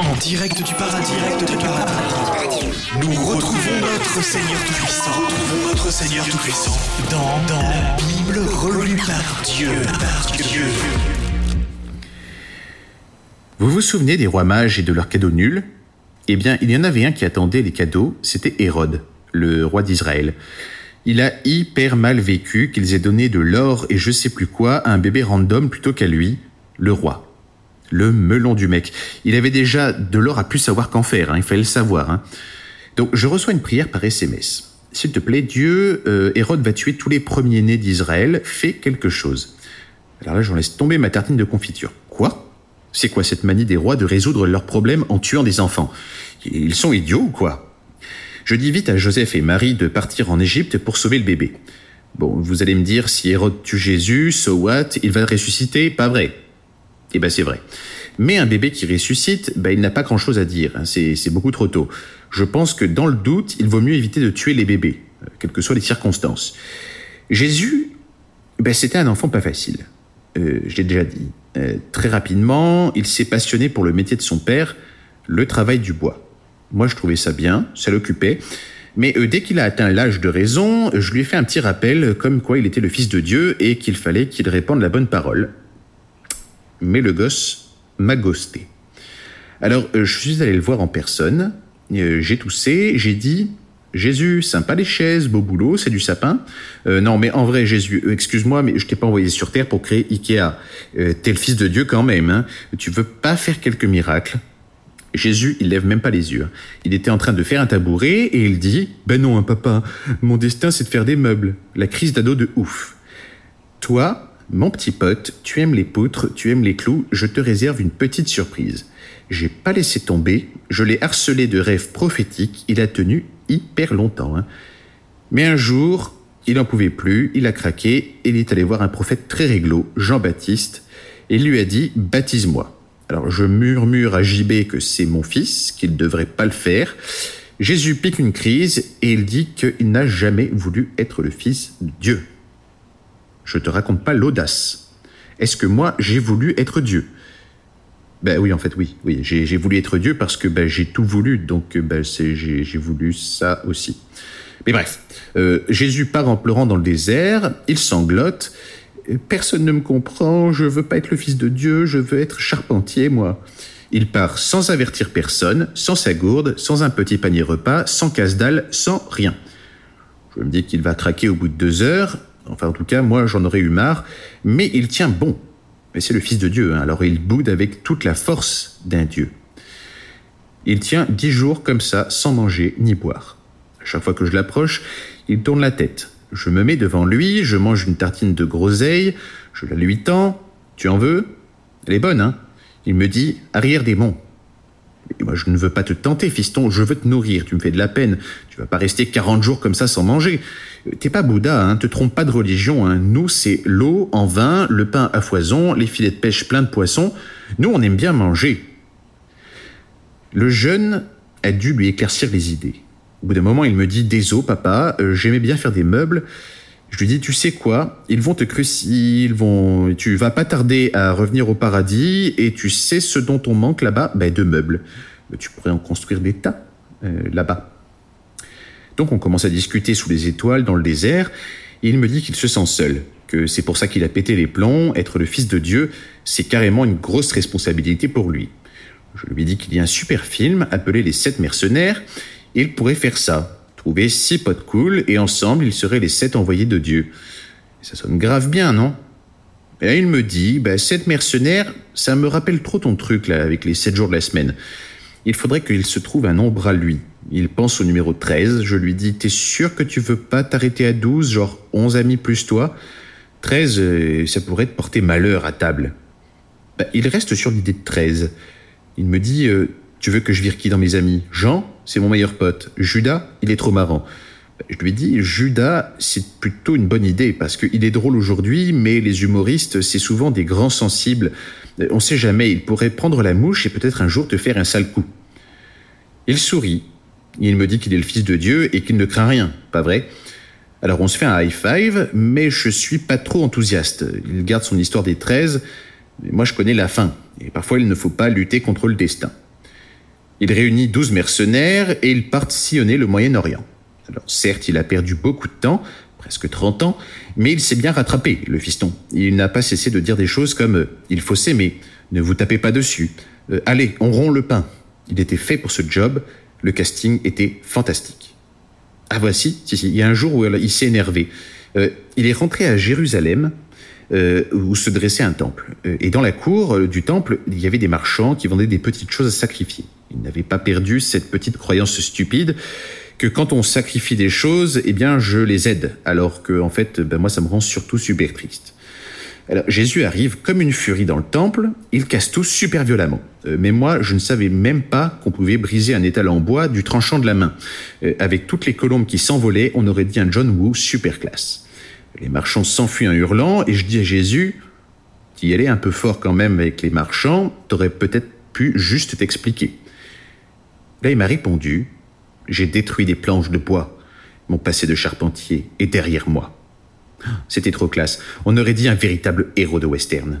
En direct du paradis, direct du paradis. Nous retrouvons notre Seigneur Tout-Puissant. Retrouvons notre Seigneur Tout-Puissant dans, dans la Bible relue par Dieu, par Dieu. Vous vous souvenez des rois mages et de leurs cadeaux nuls? Eh bien, il y en avait un qui attendait les cadeaux, c'était Hérode, le roi d'Israël. Il a hyper mal vécu qu'ils aient donné de l'or et je sais plus quoi à un bébé random plutôt qu'à lui, le roi. Le melon du mec. Il avait déjà de l'or à plus savoir qu'en faire, hein, il fallait le savoir. Hein. Donc je reçois une prière par SMS. S'il te plaît, Dieu, euh, Hérode va tuer tous les premiers-nés d'Israël, fais quelque chose. Alors là, j'en laisse tomber ma tartine de confiture. Quoi? C'est quoi cette manie des rois de résoudre leurs problèmes en tuant des enfants? Ils sont idiots ou quoi? Je dis vite à Joseph et Marie de partir en Égypte pour sauver le bébé. Bon, vous allez me dire, si Hérode tue Jésus, so what? Il va ressusciter? Pas vrai. Eh ben c'est vrai. Mais un bébé qui ressuscite, ben, il n'a pas grand-chose à dire. hein. C'est c'est beaucoup trop tôt. Je pense que dans le doute, il vaut mieux éviter de tuer les bébés, euh, quelles que soient les circonstances. Jésus, ben, c'était un enfant pas facile. Euh, je l'ai déjà dit. Euh, très rapidement, il s'est passionné pour le métier de son père, le travail du bois. Moi, je trouvais ça bien, ça l'occupait. Mais euh, dès qu'il a atteint l'âge de raison, je lui ai fait un petit rappel comme quoi il était le fils de Dieu et qu'il fallait qu'il répande la bonne parole. Mais le gosse m'a ghosté. Alors, euh, je suis allé le voir en personne, euh, j'ai toussé, j'ai dit Jésus, sympa les chaises, beau boulot, c'est du sapin. Euh, non, mais en vrai, Jésus, excuse-moi, mais je t'ai pas envoyé sur terre pour créer Ikea. T'es le fils de Dieu quand même, hein. Tu veux pas faire quelques miracles Jésus, il lève même pas les yeux. Il était en train de faire un tabouret et il dit Ben non, hein, papa, mon destin c'est de faire des meubles. La crise d'ado de ouf. Toi, mon petit pote, tu aimes les poutres, tu aimes les clous, je te réserve une petite surprise. J'ai pas laissé tomber, je l'ai harcelé de rêves prophétiques, il a tenu hyper longtemps. hein. Mais un jour, il en pouvait plus, il a craqué et il est allé voir un prophète très réglo, Jean-Baptiste, et il lui a dit Baptise-moi. Alors je murmure à JB que c'est mon fils, qu'il ne devrait pas le faire. Jésus pique une crise et il dit qu'il n'a jamais voulu être le fils de Dieu. Je te raconte pas l'audace. Est-ce que moi j'ai voulu être Dieu? Ben oui, en fait, oui, oui, j'ai voulu être Dieu parce que ben, j'ai tout voulu, donc ben, j'ai voulu ça aussi. Mais bref, euh, Jésus part en pleurant dans le désert, il sanglote. Personne ne me comprend, je veux pas être le fils de Dieu, je veux être charpentier, moi. Il part sans avertir personne, sans sa gourde, sans un petit panier repas, sans casse-dalle, sans rien. Je me dis qu'il va craquer au bout de deux heures. Enfin, en tout cas, moi, j'en aurais eu marre. Mais il tient bon. Mais c'est le Fils de Dieu, hein, alors il boude avec toute la force d'un Dieu. Il tient dix jours comme ça, sans manger ni boire. À chaque fois que je l'approche, il tourne la tête. Je me mets devant lui, je mange une tartine de groseille, je la lui tends. Tu en veux? Elle est bonne, hein? Il me dit Arrière des monts. Moi, je ne veux pas te tenter, fiston, je veux te nourrir, tu me fais de la peine. Tu vas pas rester 40 jours comme ça sans manger. Euh, T'es pas Bouddha, hein, te trompe pas de religion. Hein. Nous, c'est l'eau en vin, le pain à foison, les filets de pêche pleins de poissons. Nous, on aime bien manger. Le jeune a dû lui éclaircir les idées. Au bout d'un moment, il me dit Désolé, papa, euh, j'aimais bien faire des meubles. Je lui dis Tu sais quoi? Ils vont te crucifier, ils vont. Tu vas pas tarder à revenir au paradis et tu sais ce dont on manque là-bas? Ben, de meubles. Euh, Tu pourrais en construire des tas euh, là-bas. Donc on commence à discuter sous les étoiles dans le désert, et il me dit qu'il se sent seul, que c'est pour ça qu'il a pété les plombs, être le fils de Dieu, c'est carrément une grosse responsabilité pour lui. Je lui dis qu'il y a un super film appelé Les Sept Mercenaires, et il pourrait faire ça, trouver six potes cool, et ensemble ils seraient les sept envoyés de Dieu. Ça sonne grave bien, non? Et il me dit, bah, sept mercenaires, ça me rappelle trop ton truc là, avec les sept jours de la semaine. Il faudrait qu'il se trouve un nombre à lui. Il pense au numéro 13. Je lui dis T'es sûr que tu veux pas t'arrêter à 12, genre 11 amis plus toi? 13, euh, ça pourrait te porter malheur à table. Bah, il reste sur l'idée de 13. Il me dit euh, Tu veux que je vire qui dans mes amis? Jean, c'est mon meilleur pote. Judas, il est trop marrant. Je lui dis Judas, c'est plutôt une bonne idée parce qu'il est drôle aujourd'hui, mais les humoristes, c'est souvent des grands sensibles. Euh, On sait jamais, il pourrait prendre la mouche et peut-être un jour te faire un sale coup. Il sourit. Il me dit qu'il est le fils de Dieu et qu'il ne craint rien, pas vrai? Alors on se fait un high five, mais je suis pas trop enthousiaste. Il garde son histoire des 13, mais moi je connais la fin, et parfois il ne faut pas lutter contre le destin. Il réunit 12 mercenaires et ils partent sillonner le Moyen-Orient. Alors certes, il a perdu beaucoup de temps, presque 30 ans, mais il s'est bien rattrapé, le fiston. Il n'a pas cessé de dire des choses comme ⁇ Il faut s'aimer, ne vous tapez pas dessus euh, Allez, on rompt le pain ⁇ Il était fait pour ce job, le casting était fantastique. Ah voici, si, il y a un jour où il s'est énervé. Euh, il est rentré à Jérusalem, euh, où se dressait un temple. Euh, et dans la cour du temple, il y avait des marchands qui vendaient des petites choses à sacrifier. Il n'avait pas perdu cette petite croyance stupide que quand on sacrifie des choses, eh bien, je les aide, alors que en fait, ben, moi, ça me rend surtout super triste. Alors, Jésus arrive comme une furie dans le temple, il casse tout super violemment. mais moi, je ne savais même pas qu'on pouvait briser un étal en bois du tranchant de la main. avec toutes les colombes qui s'envolaient, on aurait dit un John Woo super classe. Les marchands s'enfuient en hurlant et je dis à Jésus, tu y allais un peu fort quand même avec les marchands, t'aurais peut-être pu juste t'expliquer. Là, il m'a répondu, j'ai détruit des planches de bois. Mon passé de charpentier est derrière moi. C'était trop classe. On aurait dit un véritable héros de western.